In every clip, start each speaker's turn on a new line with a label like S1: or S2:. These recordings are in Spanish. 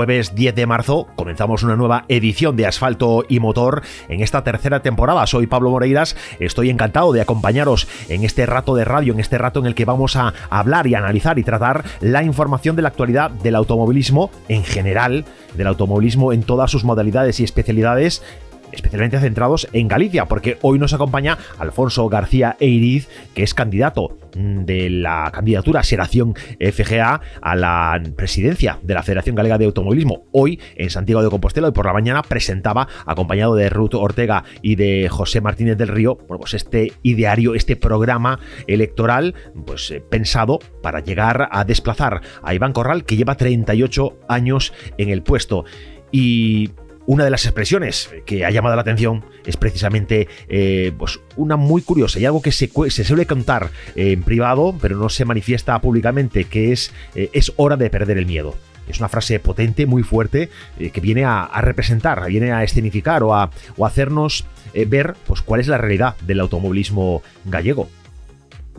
S1: Jueves 10 de marzo comenzamos una nueva edición de Asfalto y Motor en esta tercera temporada. Soy Pablo Moreiras, estoy encantado de acompañaros en este rato de radio, en este rato en el que vamos a hablar y analizar y tratar la información de la actualidad del automovilismo en general, del automovilismo en todas sus modalidades y especialidades especialmente centrados en Galicia, porque hoy nos acompaña Alfonso García Eiriz, que es candidato mm, de la candidatura Seración FGA a la presidencia de la Federación Galega de Automovilismo. Hoy en Santiago de Compostela y por la mañana presentaba, acompañado de Ruth Ortega y de José Martínez del Río, pues este ideario, este programa electoral, pues eh, pensado para llegar a desplazar a Iván Corral, que lleva 38 años en el puesto. Y una de las expresiones que ha llamado la atención es precisamente eh, pues una muy curiosa y algo que se, suele contar en privado, pero no se manifiesta públicamente, que es, eh, es hora de perder el miedo. Es una frase potente, muy fuerte, eh, que viene a, representar, viene a escenificar o a, hacernos ver pues, cuál es la realidad del automovilismo gallego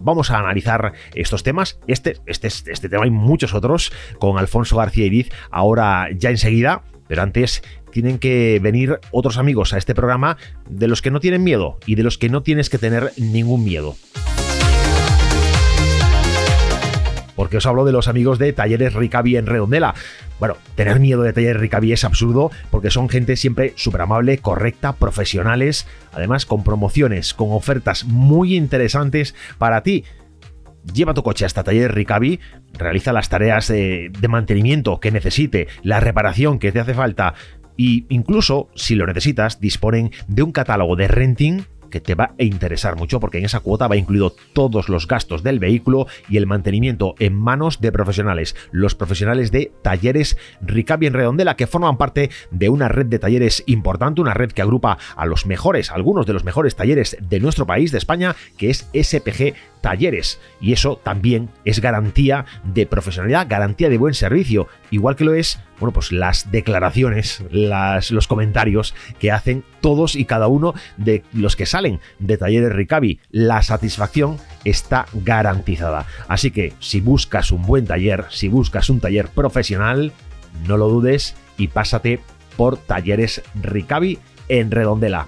S1: vamos a analizar estos temas. Este, este, este tema y muchos otros con Alfonso García Iriz ahora ya enseguida. Pero antes tienen que venir otros amigos a este programa de los que no tienen miedo y de los que no tienes que tener ningún miedo. porque os hablo de los amigos de Talleres Ricavi en Redondela. Bueno, tener miedo de Talleres Ricavi es absurdo porque son gente siempre súper amable, correcta, profesionales, además con promociones, con ofertas muy interesantes para ti. Lleva tu coche hasta Taller Ricavi, realiza las tareas de, de mantenimiento que necesite, la reparación que te hace falta, y incluso, si lo necesitas, disponen de un catálogo de renting que te va a interesar mucho porque en esa cuota va incluido todos los gastos del vehículo y el mantenimiento en manos de profesionales, los profesionales de talleres Ricavi en Redondela que forman parte de una red de talleres importante, una red que agrupa a los mejores, algunos de los mejores talleres de nuestro país, de España, que es SPG talleres. Y eso también es garantía de profesionalidad, garantía de buen servicio, igual que lo es, bueno, pues las declaraciones, los comentarios que hacen todos y cada uno de los que salen de talleres Ricavi. La satisfacción está garantizada. Así que si buscas un buen taller, si buscas un taller profesional, no lo dudes y pásate por talleres Ricavi en Redondela.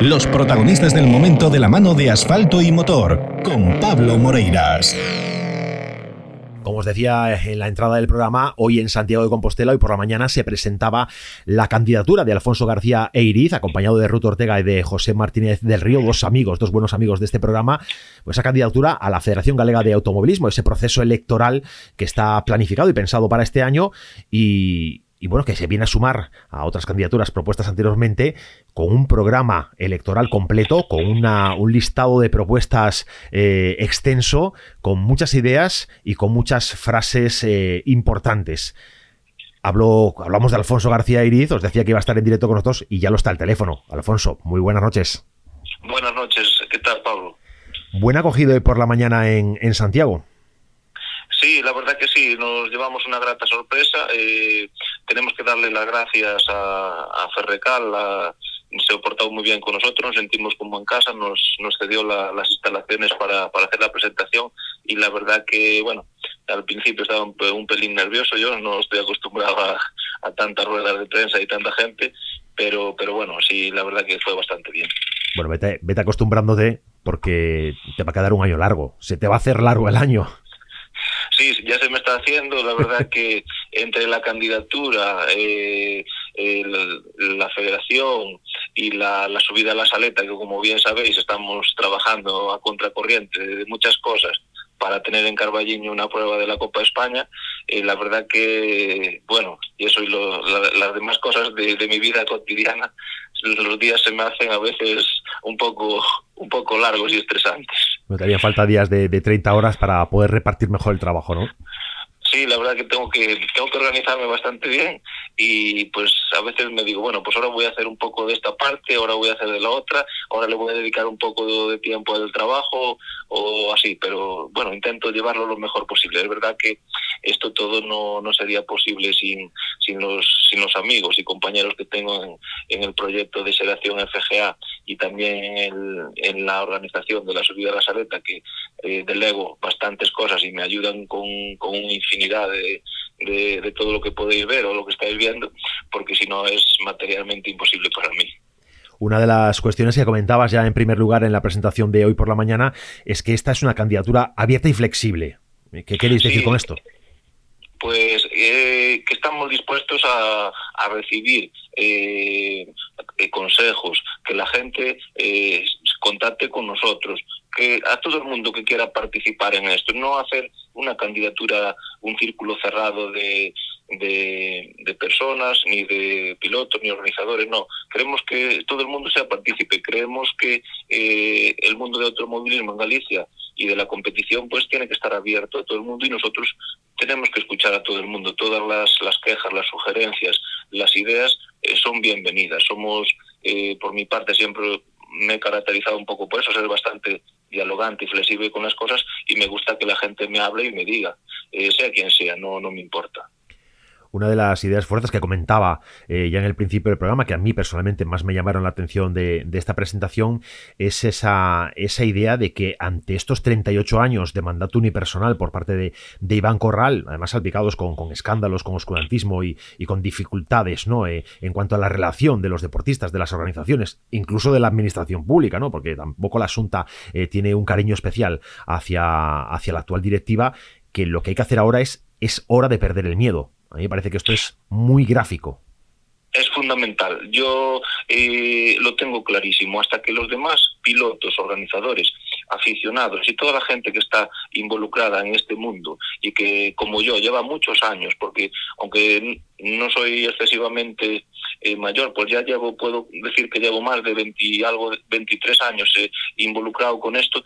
S2: Los protagonistas del momento de la mano de asfalto y motor, con Pablo Moreiras.
S1: Como os decía en la entrada del programa, hoy en Santiago de Compostela, hoy por la mañana, se presentaba la candidatura de Alfonso García Eiriz, acompañado de Ruth Ortega y de José Martínez del Río, dos amigos, dos buenos amigos de este programa, pues esa candidatura a la Federación Galega de Automovilismo, ese proceso electoral que está planificado y pensado para este año y, y bueno, que se viene a sumar a otras candidaturas propuestas anteriormente con un programa electoral completo, con una, un listado de propuestas eh, extenso, con muchas ideas y con muchas frases eh, importantes. Hablo, hablamos de Alfonso García Iriz, os decía que iba a estar en directo con nosotros y ya lo está el teléfono. Alfonso, muy buenas noches.
S3: Buenas noches, ¿qué tal Pablo?
S1: Buen acogido hoy por la mañana en, en Santiago.
S3: Sí, la verdad que sí, nos llevamos una grata sorpresa. Eh, tenemos que darle las gracias a, a Ferrecal, se ha portado muy bien con nosotros, nos sentimos como en casa, nos, nos cedió las instalaciones para, para hacer la presentación y la verdad que, bueno, al principio estaba un, pelín nervioso, yo no estoy acostumbrado a, a tantas ruedas de prensa y tanta gente, pero, pero bueno, sí, la verdad que fue bastante bien.
S1: Bueno, vete, vete acostumbrándote porque te va a quedar un año largo, se te va a hacer largo el año.
S3: Sí, ya se me está haciendo, la verdad que entre la candidatura, eh, la federación y la, subida a la saleta, que como bien sabéis estamos trabajando a contracorriente de muchas cosas para tener en Carballiño una prueba de la Copa de España, eh, la verdad que, bueno, y eso y las demás cosas de, de mi vida cotidiana, los días se me hacen a veces un poco, un poco largos y estresantes.
S1: Me daría falta días de, de 30 horas para poder repartir mejor el trabajo, ¿no?
S3: Sí, la verdad que tengo que tengo que organizarme bastante bien y pues a veces me digo, bueno, pues ahora voy a hacer un poco de esta parte, ahora voy a hacer de la otra, ahora le voy a dedicar un poco de tiempo al trabajo o así, pero bueno, intento llevarlo lo mejor posible. Es verdad que esto todo no, no sería posible sin, sin, los, sin los amigos y compañeros que tengo en, el proyecto de selección FGA y también en, la organización de la subida a la saleta, que eh, delego bastantes cosas y me ayudan con, con infinidad de, de, de todo lo que podéis ver o lo que estáis viendo, porque si no es materialmente imposible para mí.
S1: Una de las cuestiones que comentabas ya en primer lugar en la presentación de hoy por la mañana es que esta es una candidatura abierta y flexible. ¿Qué queréis decir
S3: Sí.
S1: con esto?
S3: pues eh, que estamos dispuestos a, a recibir eh, eh, consejos, que la gente eh, contacte con nosotros, que a todo el mundo que quiera participar en esto, no hacer una candidatura, un círculo cerrado de, de, personas, ni de pilotos, ni organizadores, no. Queremos que todo el mundo sea partícipe, creemos que eh, el mundo de automovilismo en Galicia y de la competición pues tiene que estar abierto a todo el mundo y nosotros tenemos que escuchar a todo el mundo. Todas las, las quejas, las sugerencias, las ideas eh, son bienvenidas. Somos, eh, por mi parte, siempre me he caracterizado un poco por eso, ser bastante dialogante y flexible con las cosas y me gusta que la gente me hable y me diga, eh, sea quien sea, no, no me importa.
S1: Una de las ideas fuertes que comentaba eh, ya en el principio del programa, que a mí personalmente más me llamaron la atención de, esta presentación, es esa, idea de que ante estos 38 años de mandato unipersonal por parte de, Iván Corral, además salpicados con, con escándalos, con oscurantismo y, con dificultades ¿no? Eh, en cuanto a la relación de los deportistas, de las organizaciones, incluso de la administración pública, ¿no? porque tampoco la Asunta eh, tiene un cariño especial hacia la actual directiva, que lo que hay que hacer ahora es, es hora de perder el miedo. A mí me parece que esto es muy gráfico.
S3: Es fundamental. Yo eh, lo tengo clarísimo. Hasta que los demás pilotos, organizadores, aficionados y toda la gente que está involucrada en este mundo y que, como yo, lleva muchos años, porque aunque no soy excesivamente eh, mayor, pues ya llevo, puedo decir que llevo más de 20 algo, 23 años eh, involucrado con esto,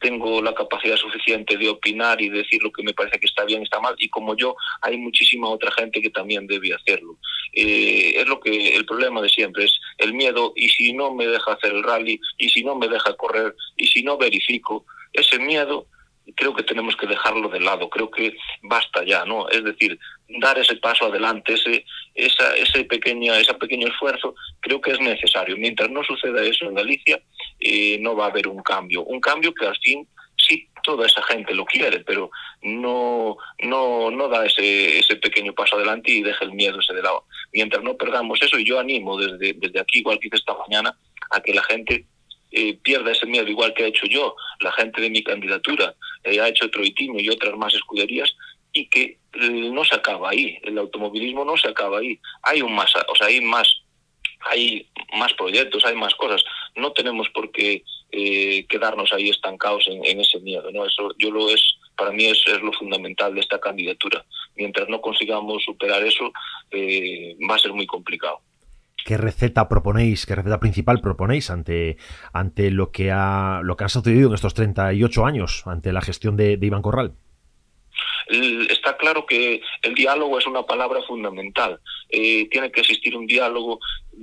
S3: tengo la capacidad suficiente de opinar y decir lo que me parece que está bien, está mal, y como yo, hay muchísima otra gente que también debe hacerlo. Eh, es lo que el problema de siempre es el miedo, y si no me deja hacer el rally, y si no me deja correr, y si no verifico, ese miedo creo que tenemos que dejarlo de lado, creo que basta ya, ¿no? Es decir, dar ese paso adelante, ese, esa, ese, pequeña, ese pequeño esfuerzo, creo que es necesario. Mientras no suceda eso en Galicia, eh, no va a haber un cambio. Un cambio que al fin sí toda esa gente lo quiere, pero no, no, no da ese, ese pequeño paso adelante y deja el miedo ese de lado. Mientras no perdamos eso, y yo animo desde, desde aquí, igual que hice esta mañana, a que la gente eh, pierda ese miedo, igual que he hecho yo, la gente de mi candidatura, eh, ha hecho Troitiño y otras más escuderías, y que eh, no se acaba ahí, el automovilismo no se acaba ahí, hay un más, o sea, hay más, hay más proyectos, hay más cosas, no tenemos por qué eh, quedarnos ahí estancados en, ese miedo, ¿no? Eso yo lo es, para mí es, lo fundamental de esta candidatura. Mientras no consigamos superar eso, eh, va a ser muy complicado.
S1: ¿Qué receta proponéis, qué receta principal proponéis ante, ante lo, que ha, lo que ha sucedido en estos 38 años, ante la gestión de Iván Corral?
S3: Está claro que el diálogo es una palabra fundamental. Eh, tiene que existir un diálogo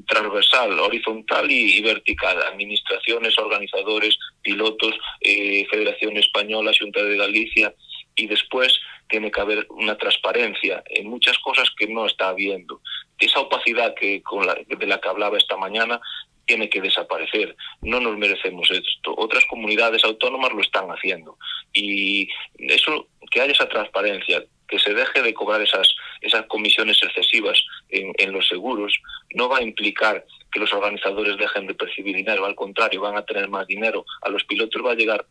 S3: transversal, horizontal y, y vertical. Administraciones, organizadores, pilotos, eh, Federación Española, Junta de Galicia y después tiene que haber una transparencia en muchas cosas que no está habiendo. Esa opacidad que con la, de la que hablaba esta mañana tiene que desaparecer. No nos merecemos esto. Otras comunidades autónomas lo están haciendo. Y eso, que haya esa transparencia, que se deje de cobrar esas, esas comisiones excesivas en, los seguros, no va a implicar que los organizadores dejen de percibir dinero. Al contrario, van a tener más dinero. A los pilotos va a llegar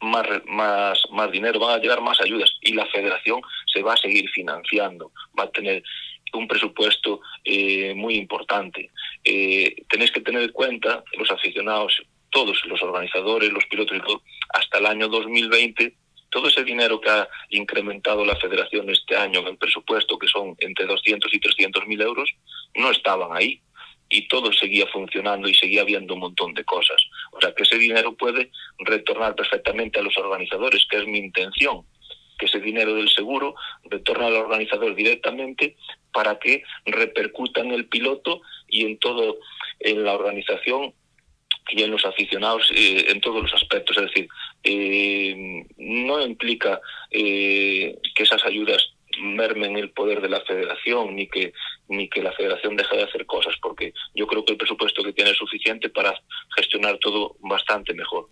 S3: más, más, más dinero, van a llegar más ayudas y la federación se va a seguir financiando, va a tener un presupuesto eh, muy importante. Eh, tenéis que tener en cuenta, los aficionados, todos los organizadores, los pilotos y todo, hasta el año 2020, todo ese dinero que ha incrementado la federación este año en presupuesto, que son entre 200 y 300 mil euros, no estaban ahí y todo seguía funcionando y seguía habiendo un montón de cosas. O sea que ese dinero puede retornar perfectamente a los organizadores, que es mi intención, que ese dinero del seguro retorne al organizador directamente para que repercuta en el piloto y en todo en la organización y en los aficionados eh, en todos los aspectos. Es decir, eh, no implica eh, que esas ayudas mermen el poder de la federación ni que ni que la federación deje de hacer cosas porque yo creo que el presupuesto que tiene es suficiente para gestionar todo bastante mejor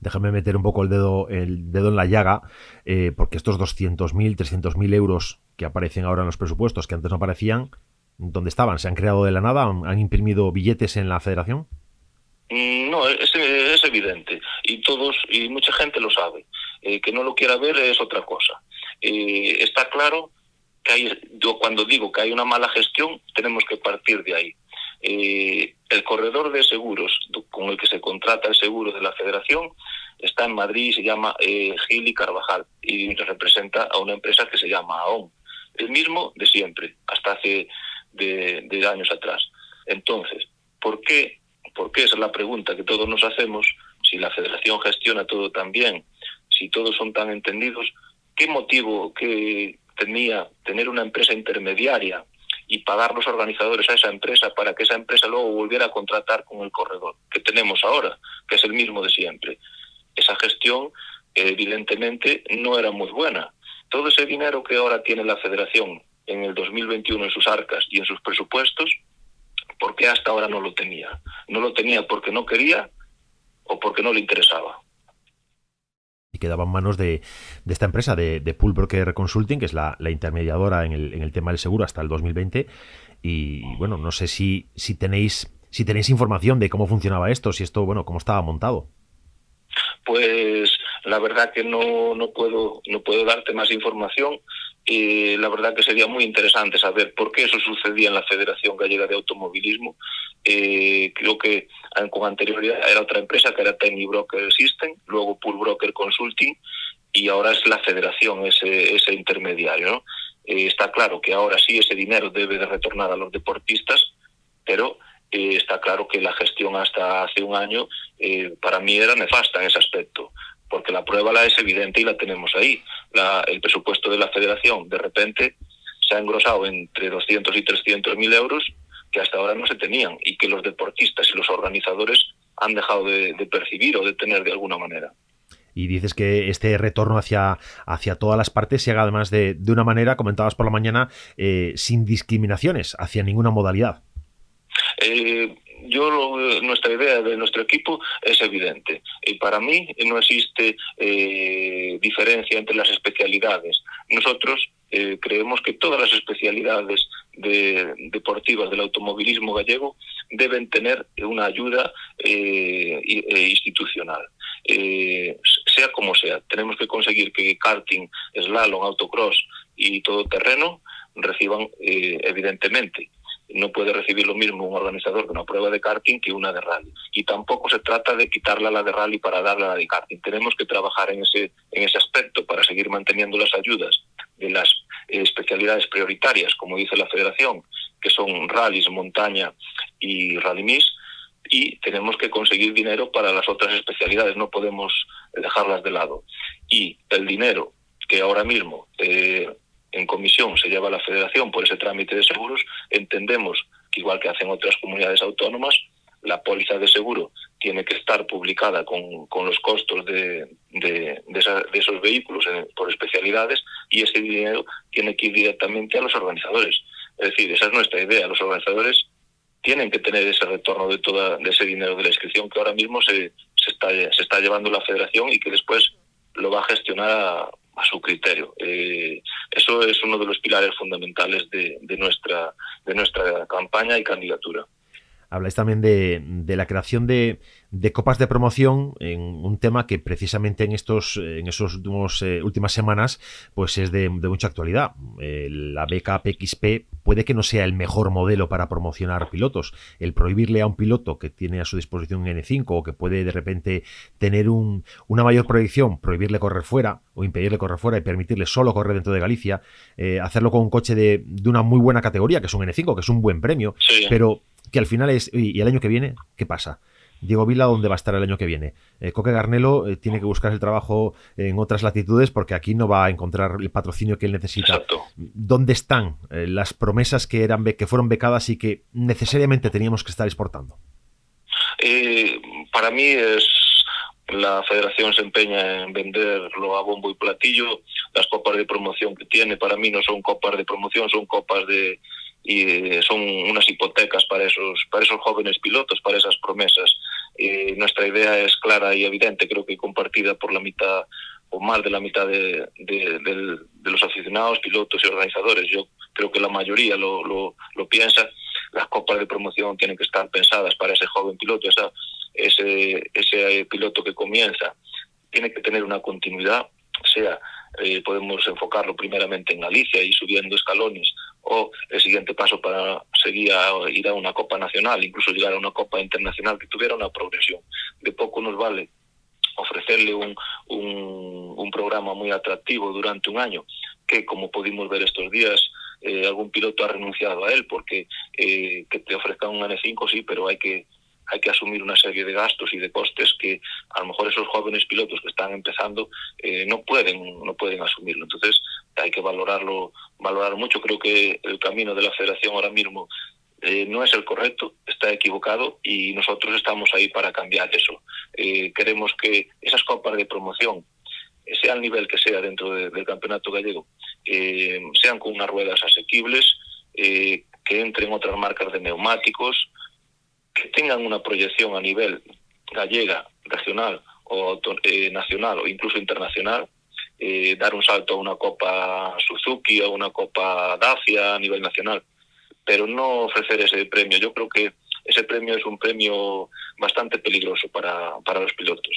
S1: déjame meter un poco el dedo el dedo en la llaga eh, porque estos 200.000 300.000 euros que aparecen ahora en los presupuestos que antes no aparecían ¿dónde estaban? ¿se han creado de la nada? ¿han imprimido billetes en la federación?
S3: Mm, no, es, evidente y todos y mucha gente lo sabe. Eh, que no lo quiera ver es otra cosa. Eh, está claro que hay, yo cuando digo que hay una mala gestión, tenemos que partir de ahí. Eh, el corredor de seguros con el que se contrata el seguro de la federación está en Madrid, se llama Gil y Carvajal y representa a una empresa que se llama AON, el mismo de siempre, hasta hace de, de años atrás. Entonces, ¿por qué? Esa es la pregunta que todos nos hacemos, si la federación gestiona todo tan bien, si todos son tan entendidos, ¿qué motivo que tenía tener una empresa intermediaria y pagar los organizadores a esa empresa para que esa empresa luego volviera a contratar con el corredor que tenemos ahora, que es el mismo de siempre? Esa gestión evidentemente no era muy buena. Todo ese dinero que ahora tiene la federación en el 2021 en sus arcas y en sus presupuestos, ¿por qué hasta ahora no lo tenía? No lo tenía porque no quería o porque no le interesaba
S1: y quedaba en manos de, esta empresa, de, de, Pool Broker Consulting, que es la, intermediadora en el, en el, tema del seguro hasta el 2020. Y bueno, no sé si, si tenéis si tenéis información de cómo funcionaba esto, si esto, bueno, cómo estaba montado.
S3: Pues la verdad que no, no puedo no puedo darte más información y la verdad que sería muy interesante saber por qué eso sucedía en la Federación Gallega de Automovilismo. Eh, creo que con anterioridad era otra empresa que era Techni Broker System, luego Pool Broker Consulting y ahora es la Federación ese, ese intermediario. Eh, está claro que ahora sí ese dinero debe de retornar a los deportistas, pero eh, está claro que la gestión hasta hace un año eh, para mí era nefasta en ese aspecto porque la prueba la es evidente y la tenemos ahí. La, el presupuesto de la federación de repente se ha engrosado entre 200 y 300 mil euros que hasta ahora no se tenían y que los deportistas y los organizadores han dejado de, de percibir o de tener de alguna manera
S1: y dices que este retorno hacia, hacia todas las partes se haga además de, de una manera, comentabas por la mañana, eh, sin discriminaciones hacia ninguna modalidad.
S3: Eh, yo nuestra idea de nuestro equipo es evidente y para mí no existe eh, diferencia entre las especialidades. Nosotros eh, creemos que todas las especialidades de, deportivas del automovilismo gallego deben tener una ayuda eh, institucional. Sea como sea, tenemos que conseguir que karting, slalom, autocross y todo terreno reciban evidentemente no puede recibir lo mismo un organizador de una prueba de karting que una de rally. Y tampoco se trata de quitarla la de rally para darle a la de karting. Tenemos que trabajar en ese, en ese aspecto para seguir manteniendo las ayudas de las eh, especialidades prioritarias, como dice la federación, que son rallies, montaña y rally miss, y tenemos que conseguir dinero para las otras especialidades, no podemos dejarlas de lado. Y el dinero que ahora mismo eh, en comisión se lleva a la federación por ese trámite de seguros, entendemos que igual que hacen otras comunidades autónomas, la póliza de seguro tiene que estar publicada con, con los costos de, de, esos vehículos por especialidades y ese dinero tiene que ir directamente a los organizadores. Es decir, esa es nuestra idea. Los organizadores tienen que tener ese retorno de toda de ese dinero de la inscripción que ahora mismo se, se, está, se está llevando la federación y que después lo va a gestionar a, a su criterio. Eh, eso es uno de los pilares fundamentales de, de, nuestra, de nuestra campaña y candidatura.
S1: Habláis también de, de la creación de, de, copas de promoción en un tema que precisamente en estos en esos últimos eh, últimas semanas pues es de, mucha actualidad. Eh, la beca PXP puede que no sea el mejor modelo para promocionar pilotos. El prohibirle a un piloto que tiene a su disposición un N5 o que puede de repente tener un, una mayor proyección, prohibirle correr fuera o impedirle correr fuera y permitirle solo correr dentro de Galicia, eh, hacerlo con un coche de, de, una muy buena categoría, que es un N5, que es un buen premio,
S3: sí.
S1: pero que al final es, ¿y el año que viene qué pasa? Diego Vila, ¿dónde va a estar el año que viene? Eh, Coque Garnelo eh, tiene que buscar el trabajo en otras latitudes porque aquí no va a encontrar el patrocinio que él necesita.
S3: Exacto.
S1: ¿Dónde están eh, las promesas que, eran que fueron becadas y que necesariamente teníamos que estar exportando?
S3: Eh, para mí es la federación se empeña en venderlo a bombo y platillo. Las copas de promoción que tiene para mí no son copas de promoción, son copas de, y son unas hipotecas para esos para esos jóvenes pilotos, para esas promesas. Eh, nuestra idea es clara y evidente, creo que compartida por la mitad o más de la mitad de, de, de, de los aficionados, pilotos y organizadores. Yo creo que la mayoría lo, lo, lo, piensa. Las copas de promoción tienen que estar pensadas para ese joven piloto, esa, ese, ese piloto que comienza. Tiene que tener una continuidad, sea eh, podemos enfocarlo primeramente en Galicia y subiendo escalones o el siguiente paso para seguir a ir a una Copa Nacional, incluso llegar a una Copa Internacional que tuviera una progresión. De poco nos vale ofrecerle un, un, un programa muy atractivo durante un año, que como pudimos ver estos días, eh, algún piloto ha renunciado a él porque eh, que te ofrezcan un N5 sí, pero hay que hay que asumir una serie de gastos y de costes que a lo mejor esos jóvenes pilotos que están empezando eh, no pueden no pueden asumirlo entonces hay que valorarlo valorar mucho. Creo que el camino de la federación ahora mismo eh, no es el correcto está equivocado y nosotros estamos ahí para cambiar eso. Eh, queremos que esas copas de promoción sea el nivel que sea dentro de, del campeonato gallego eh, sean con unas ruedas asequibles que entren otras marcas de neumáticos que tengan una proyección a nivel gallega, regional o nacional o incluso internacional, eh, dar un salto a una Copa Suzuki o una Copa Dacia a nivel nacional, pero no ofrecer ese premio. Yo creo que ese premio es un premio bastante peligroso para, para los pilotos.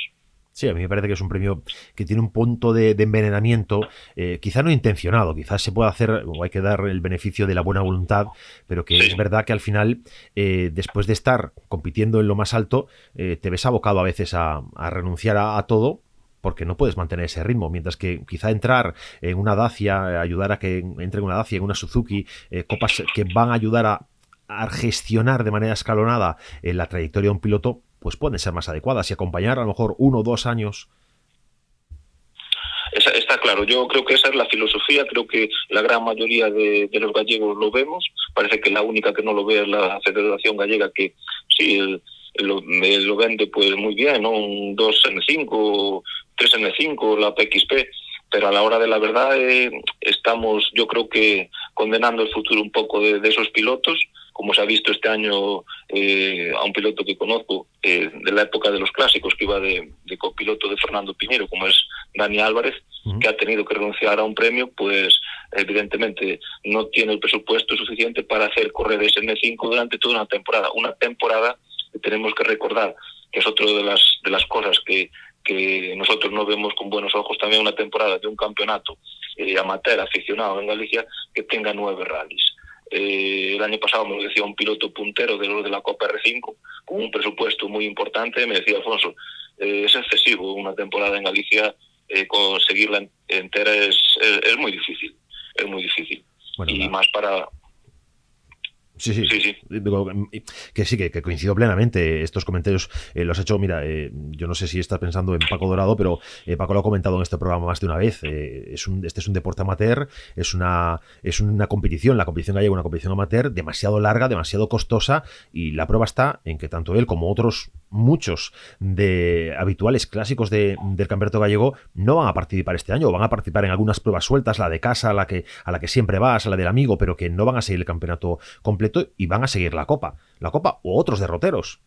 S1: Sí, a mí me parece que es un premio que tiene un punto de, de envenenamiento, eh, quizá no intencionado, quizás se pueda hacer, o hay que dar el beneficio de la buena voluntad, pero que sí. es verdad que al final, eh, después de estar compitiendo en lo más alto, eh, te ves abocado a veces a, a renunciar a, a todo porque no puedes mantener ese ritmo, mientras que quizá entrar en una Dacia, ayudar a que entre en una Dacia, en una Suzuki, eh, copas que van a ayudar a, gestionar de manera escalonada eh, la trayectoria de un piloto, pues pueden ser más adecuadas y acompañar a lo mejor uno o dos años.
S3: Está claro, yo creo que esa es la filosofía, creo que la gran mayoría de, los gallegos lo vemos, parece que la única que no lo ve es la Federación Gallega, que sí lo, vende pues muy bien, ¿no? un 2N5, 3N5, la PXP, pero a la hora de la verdad eh, estamos, yo creo que condenando el futuro un poco de, de esos pilotos, como se ha visto este año eh, a un piloto que conozco eh, de la época de los clásicos, que iba de, de, copiloto de Fernando Piñero, como es Dani Álvarez, uh -huh. que ha tenido que renunciar a un premio, pues evidentemente no tiene el presupuesto suficiente para hacer correr ese N5 durante toda una temporada. Una temporada que tenemos que recordar que es otra de las, de las cosas que, que nosotros no vemos con buenos ojos, también una temporada de un campeonato eh, amateur aficionado en Galicia que tenga nueve rallies eh, el año pasado me lo decía un piloto puntero de los de la Copa R5 con un presupuesto muy importante. Me decía Alfonso, eh, es excesivo una temporada en Galicia, eh, conseguirla entera es, es, es, muy difícil. Es muy difícil. Bueno, y la... más para,
S1: Sí, sí, sí, sí. Que sí, que, que, coincido plenamente. Estos comentarios eh, los ha hecho, mira, eh, yo no sé si estás pensando en Paco Dorado, pero eh, Paco lo ha comentado en este programa más de una vez. Es un, este es un deporte amateur, es una, es una competición, la competición gallega, una competición amateur demasiado larga, demasiado costosa, y la prueba está en que tanto él como otros muchos de habituales clásicos del campeonato gallego no van a participar este año, van a participar en algunas pruebas sueltas, la de casa, la que, a la que siempre vas, la del amigo, pero que no van a seguir el campeonato completo y van a seguir la copa. La copa o otros derroteros.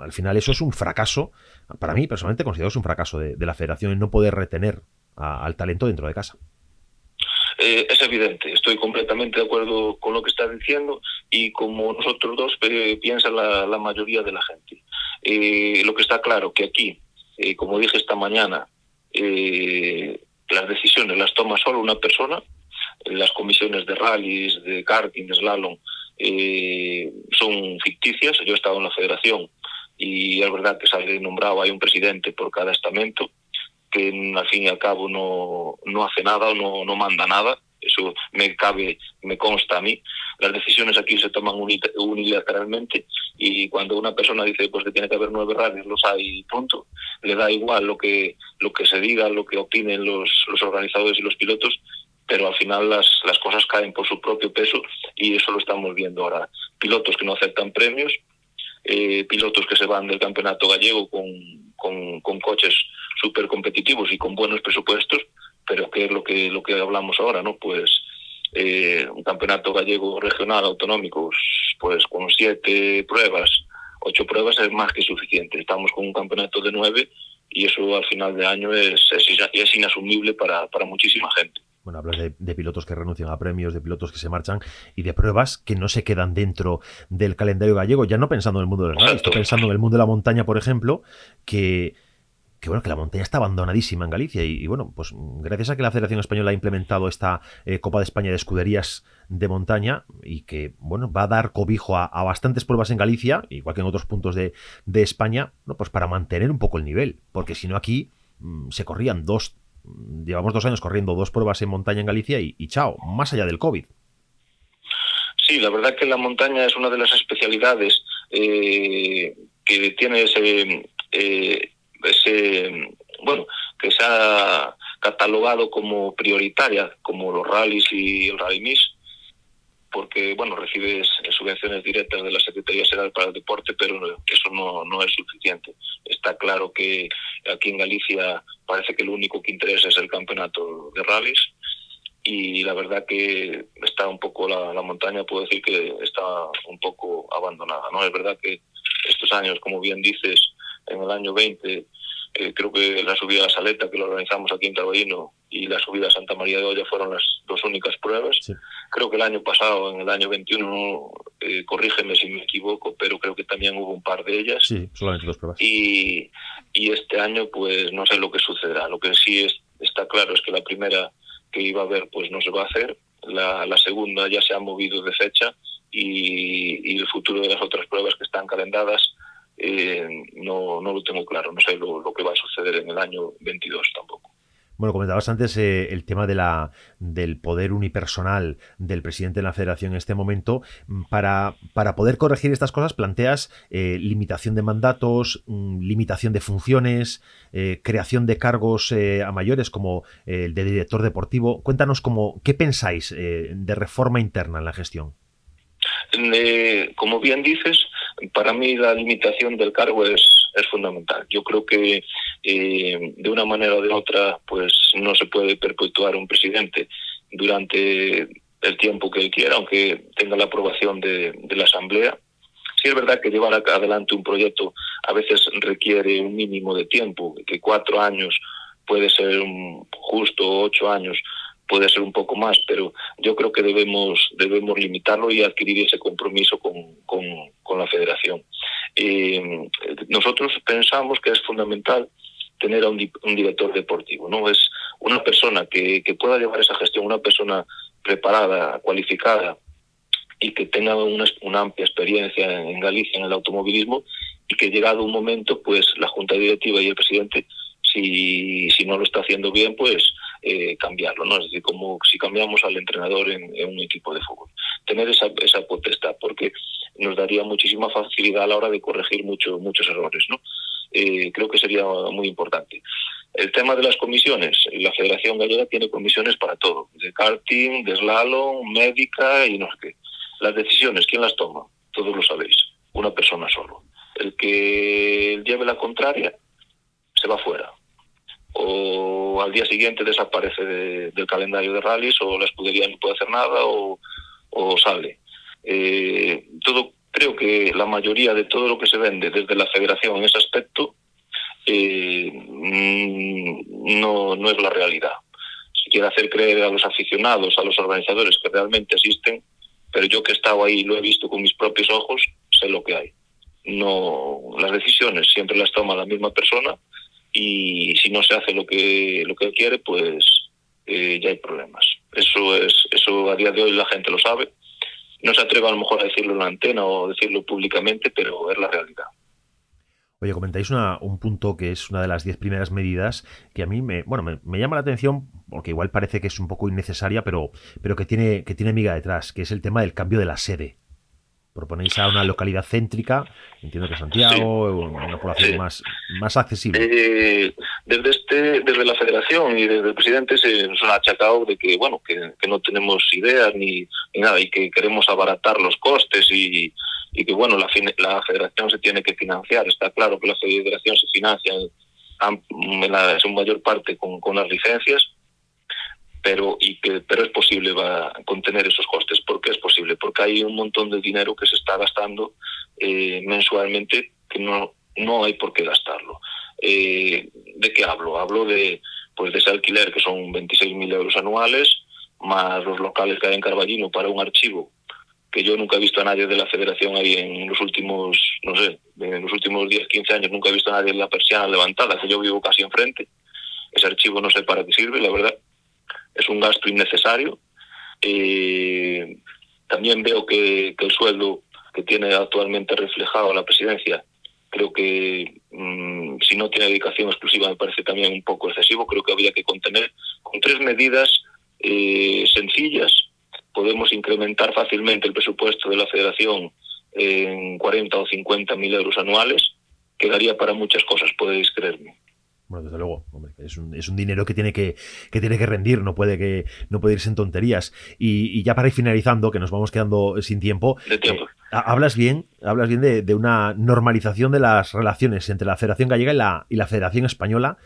S1: Al final eso es un fracaso, para mí personalmente considero que es un fracaso de, la federación en no poder retener al talento dentro de casa.
S3: Eh, es evidente, estoy completamente de acuerdo con lo que está diciendo y como nosotros dos eh, piensa la, mayoría de la gente. Eh, lo que está claro que aquí, como dije esta mañana, las decisiones las toma solo una persona, las comisiones de rallies, de karting, de slalom, son ficticias. Yo he estado en la federación y es verdad que sale nombrado, hay un presidente por cada estamento que al fin y al cabo no, no hace nada o no, no manda nada. Eso me cabe, me consta a mí. Las decisiones aquí se toman unilateralmente y cuando una persona dice pues que tiene que haber nueve radios, los hay, punto. Le da igual lo que, lo que se diga, lo que opinen los, los organizadores y los pilotos, pero al final las, las cosas caen por su propio peso y eso lo estamos viendo ahora. Pilotos que no aceptan premios, eh, pilotos que se van del campeonato gallego con, con, con coches súper competitivos y con buenos presupuestos, pero que es lo que, lo que hablamos ahora, ¿no? Pues eh, un campeonato gallego regional autonómico, pues con siete pruebas, ocho pruebas es más que suficiente. Estamos con un campeonato de nueve y eso al final de año es, es, es inasumible para, para muchísima gente.
S1: Bueno, hablas de, pilotos que renuncian a premios, de pilotos que se marchan y de pruebas que no se quedan dentro del calendario gallego, ya no pensando en el mundo del rally, estoy pensando en el mundo de la montaña, por ejemplo, que que bueno, que la montaña está abandonadísima en Galicia y, bueno, pues gracias a que la Federación Española ha implementado esta eh, Copa de España de escuderías de montaña y que bueno, va a dar cobijo a, bastantes pruebas en Galicia, igual que en otros puntos de, España, ¿no? pues para mantener un poco el nivel, porque si no aquí mm, se corrían dos, llevamos dos años corriendo dos pruebas en montaña en Galicia y, chao, más allá del COVID.
S3: Sí, la verdad que la montaña es una de las especialidades eh, que tiene ese, eh, ese, bueno, que se ha catalogado como prioritaria, como los rallies y el rally mix, porque bueno recibes subvenciones directas de la Secretaría General para el Deporte, pero eso no, no es suficiente. Está claro que aquí en Galicia parece que lo único que interesa es el campeonato de rallies y la verdad que está un poco la, la montaña, puedo decir que está un poco abandonada. no Es verdad que estos años, como bien dices, en el año 20 eh, creo que la subida a Saleta, que lo organizamos aquí en Taballino, y la subida a Santa María de Olla fueron las dos únicas pruebas. Creo que el año pasado, en el año 21, eh, corrígeme si me equivoco, pero creo que también hubo un par de ellas.
S1: Sí, solamente dos pruebas.
S3: Y, y este año, pues no sé lo que sucederá. Lo que sí es, está claro es que la primera que iba a haber, pues no se va a hacer. La, la segunda ya se ha movido de fecha y, y el futuro de las otras pruebas que están calendadas eh, no, no lo tengo claro. No sé lo, que va a suceder en el año 22 tampoco.
S1: Bueno, comentabas antes eh, el tema de la, del poder unipersonal del presidente de la federación en este momento. Para, para poder corregir estas cosas planteas eh, limitación de mandatos, mm, limitación de funciones, creación de cargos a mayores como el de director deportivo. Cuéntanos cómo, qué pensáis de reforma interna en la gestión.
S3: como bien dices, para mí la limitación del cargo es, fundamental. Yo creo que eh, de una manera o de otra pues no se puede perpetuar un presidente durante el tiempo que él quiera, aunque tenga la aprobación de, la Asamblea. Sí es verdad que llevar adelante un proyecto a veces requiere un mínimo de tiempo, que cuatro años puede ser justo, ocho años puede ser un poco más, pero yo creo que debemos, debemos limitarlo y adquirir ese compromiso con, con, la federación. Eh, nosotros pensamos que es fundamental tener a un, director deportivo, ¿no? Es una persona que, pueda llevar esa gestión, una persona preparada, cualificada y que tenga una, una amplia experiencia en Galicia en el automovilismo y que llegado un momento, pues la junta directiva y el presidente, si, si no lo está haciendo bien, pues eh, cambiarlo, ¿no? Es decir, como si cambiamos al entrenador en, un equipo de fútbol. Tener esa, esa potestad, porque nos daría muchísima facilidad a la hora de corregir mucho, muchos errores, ¿no? Eh, creo que sería muy importante. El tema de las comisiones, la Federación Gallega tiene comisiones para todo, de karting, de slalom, médica y no sé qué. Las decisiones, ¿quién las toma? Todos lo sabéis, una persona solo. el que lleve la contraria se va fuera. O al día siguiente desaparece del calendario de rallies o la escudería no puede hacer nada o, sale. Eh, todo Creo que la mayoría de todo lo que se vende desde la federación en ese aspecto eh, mm, no, no es la realidad. Si quiere hacer creer a los aficionados, a los organizadores que realmente existen, pero yo que he estado ahí y lo he visto con mis propios ojos, sé lo que hay. No, las decisiones siempre las toma la misma persona y si no se hace lo que lo que quiere, pues eh, ya hay problemas. Eso es eso a día de hoy la gente lo sabe no se atreva a lo mejor a decirlo en la antena o decirlo públicamente, pero es la realidad.
S1: Oye, comentáis un punto que es una de las diez primeras medidas que a mí me, bueno, me, llama la atención porque igual parece que es un poco innecesaria, pero, pero que tiene, que tiene miga detrás, que es el tema del cambio de la sede. Proponéis a una localidad céntrica, entiendo que Santiago, una población más, más accesible.
S3: Eh, desde este, desde la Federación y desde el presidente se nos ha achacado de que bueno, que, no tenemos ideas ni, nada y que queremos abaratar los costes y, y que bueno, la, la Federación se tiene que financiar. Está claro que la Federación se financia en, la, su mayor parte con, con las licencias pero y que pero es posible va contener esos costes. ¿Por qué es posible? Porque hay un montón de dinero que se está gastando eh, mensualmente que no no hay por qué gastarlo. Eh, ¿De qué hablo? Hablo de pues de ese alquiler que son 26.000 euros anuales más los locales que hay en Carballino para un archivo que yo nunca he visto a nadie de la federación ahí en los últimos, no sé, en los últimos 10, 15 años, nunca he visto a nadie en la persiana levantada, que yo vivo casi enfrente. Ese archivo no sé para qué sirve, la verdad es un gasto innecesario. Eh, también veo que, el sueldo que tiene actualmente reflejado la presidencia, creo que mm, si no tiene dedicación exclusiva me parece también un poco excesivo. Creo que habría que contener con tres medidas eh, sencillas. Podemos incrementar fácilmente el presupuesto de la federación en 40 o 50 mil euros anuales, que daría para muchas cosas, podéis creerme.
S1: Bueno, desde luego, es, un, es un, dinero que tiene que, que, tiene que rendir, no puede, que, no puede irse en tonterías. Y, ya para ir finalizando, que nos vamos quedando sin tiempo,
S3: eh,
S1: hablas bien, hablas bien de, una normalización de las relaciones entre la Federación Gallega y la, y la Federación Española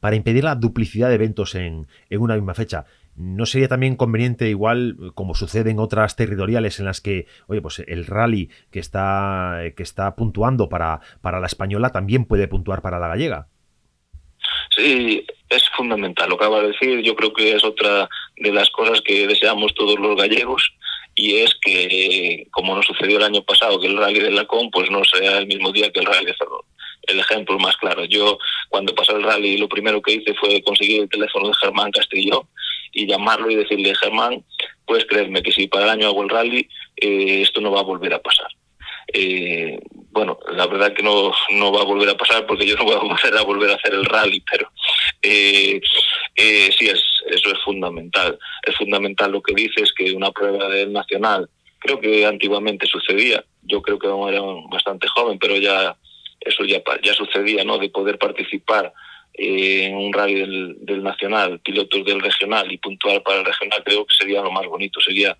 S1: para impedir la duplicidad de eventos en, en una misma fecha. ¿No sería también conveniente, igual como sucede en otras territoriales en las que, oye, pues el rally que está, que está puntuando para, para la española también puede puntuar para la gallega?
S3: Sí, es fundamental. Lo que acaba de decir, yo creo que es otra de las cosas que deseamos todos los gallegos y es que, como nos sucedió el año pasado, que el rally de Lacón pues no sea el mismo día que el rally de Ferrol. El ejemplo más claro. Yo, cuando pasó el rally, lo primero que hice fue conseguir el teléfono de Germán Castillo y llamarlo y decirle, Germán, puedes creerme que si para el año hago el rally, eh, esto no va a volver a pasar. Eh, bueno, la verdad que no, no va a volver a pasar porque yo no voy a volver a volver a hacer el rally, pero eh, eh, sí, es, eso es fundamental. Es fundamental lo que dices, que una prueba del nacional, creo que antiguamente sucedía, yo creo que era bastante joven, pero ya eso ya, ya sucedía, ¿no? De poder participar en un rally del, del nacional, pilotos del regional y puntuar para el regional, creo que sería lo más bonito. Sería,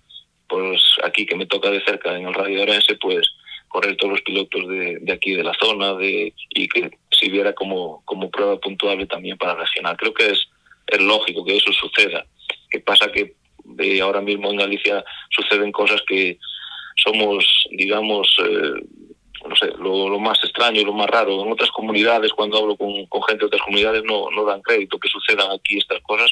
S3: pues aquí que me toca de cerca en el rally de Orense, pues correr todos los pilotos de, de aquí de la zona de, y que sirviera como, como prueba puntuable también para regional. Creo que es, es lógico que eso suceda. Que pasa que de ahora mismo en Galicia suceden cosas que somos, digamos, eh, no sé, lo, más extraño, lo más raro. En otras comunidades, cuando hablo con, con gente de otras comunidades, no, no dan crédito que sucedan aquí estas cosas.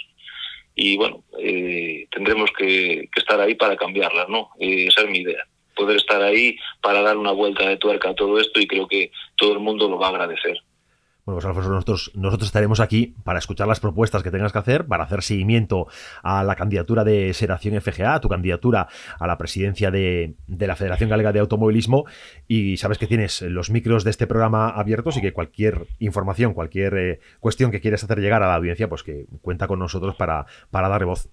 S3: Y bueno, eh, tendremos que, que, estar ahí para cambiarlas, ¿no? Eh, esa es mi idea poder estar ahí para dar una vuelta de tuerca a todo esto y creo que todo el mundo lo va a agradecer.
S1: Bueno, pues Alfonso, nosotros, nosotros estaremos aquí para escuchar las propuestas que tengas que hacer, para hacer seguimiento a la candidatura de Seración FGA, a tu candidatura a la presidencia de, la Federación Galega de Automovilismo. Y sabes que tienes los micros de este programa abiertos y que cualquier información, cualquier eh, cuestión que quieras hacer llegar a la audiencia, pues que cuenta con nosotros para, para darle voz.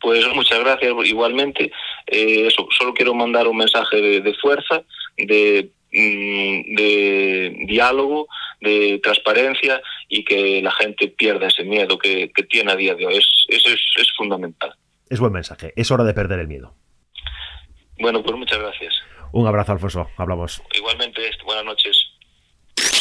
S3: Pues muchas gracias igualmente. Eh, solo quiero mandar un mensaje de, fuerza, de, mm, de diálogo, de transparencia y que la gente pierda ese miedo que, tiene a día de hoy. Es, eso es, fundamental.
S1: Es buen mensaje. Es hora de perder el miedo.
S3: Bueno, pues muchas gracias.
S1: Un abrazo, Alfonso. Hablamos.
S3: Igualmente, buenas noches.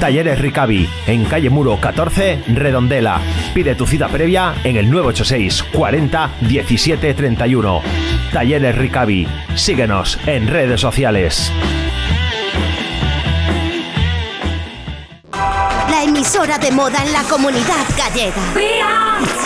S1: Talleres Ricavi, en calle Muro 14, Redondela. Pide tu cita previa en el 986 40 17 31. Talleres Ricavi. Síguenos en redes sociales.
S4: La emisora de moda en la comunidad gallega.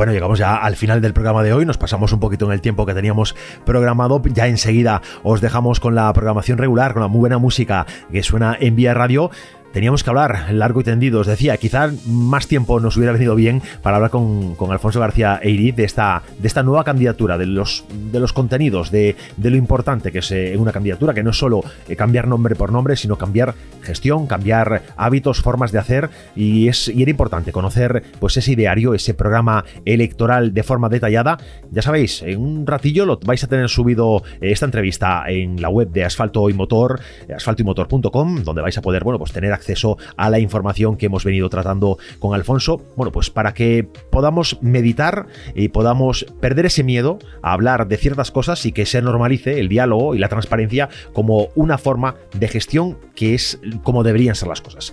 S1: Bueno, llegamos ya al final del programa de hoy, nos pasamos un poquito en el tiempo que teníamos programado, ya enseguida os dejamos con la programación regular, con la muy buena música que suena en Vía Radio teníamos que hablar largo y tendido. Os decía, quizá más tiempo nos hubiera venido bien para hablar con, Alfonso García Eiri de esta, de esta nueva candidatura, de los, de los contenidos, de, lo importante que es eh, una candidatura, que no es solo eh, cambiar nombre por nombre, sino cambiar gestión, cambiar hábitos, formas de hacer. Y, es, y era importante conocer pues, ese ideario, ese programa electoral de forma detallada. Ya sabéis, en un ratillo lo vais a tener subido eh, esta entrevista en la web de Asfalto y Motor, asfaltoymotor.com, donde vais a poder bueno, pues, tener acceso a la información que hemos venido tratando con Alfonso. Bueno, pues para que podamos meditar y podamos perder ese miedo a hablar de ciertas cosas y que se normalice el diálogo y la transparencia como una forma de gestión que es como deberían ser las cosas.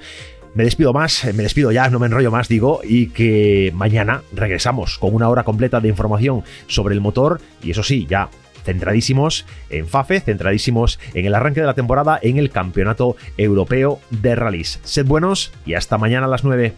S1: Me despido más, me despido ya, no me enrollo más, digo, y que mañana regresamos con una hora completa de información sobre el motor y eso sí, ya centradísimos en FAFE, centradísimos en el arranque de la temporada en el Campeonato Europeo de Rallys. Sed buenos y hasta mañana a las 9.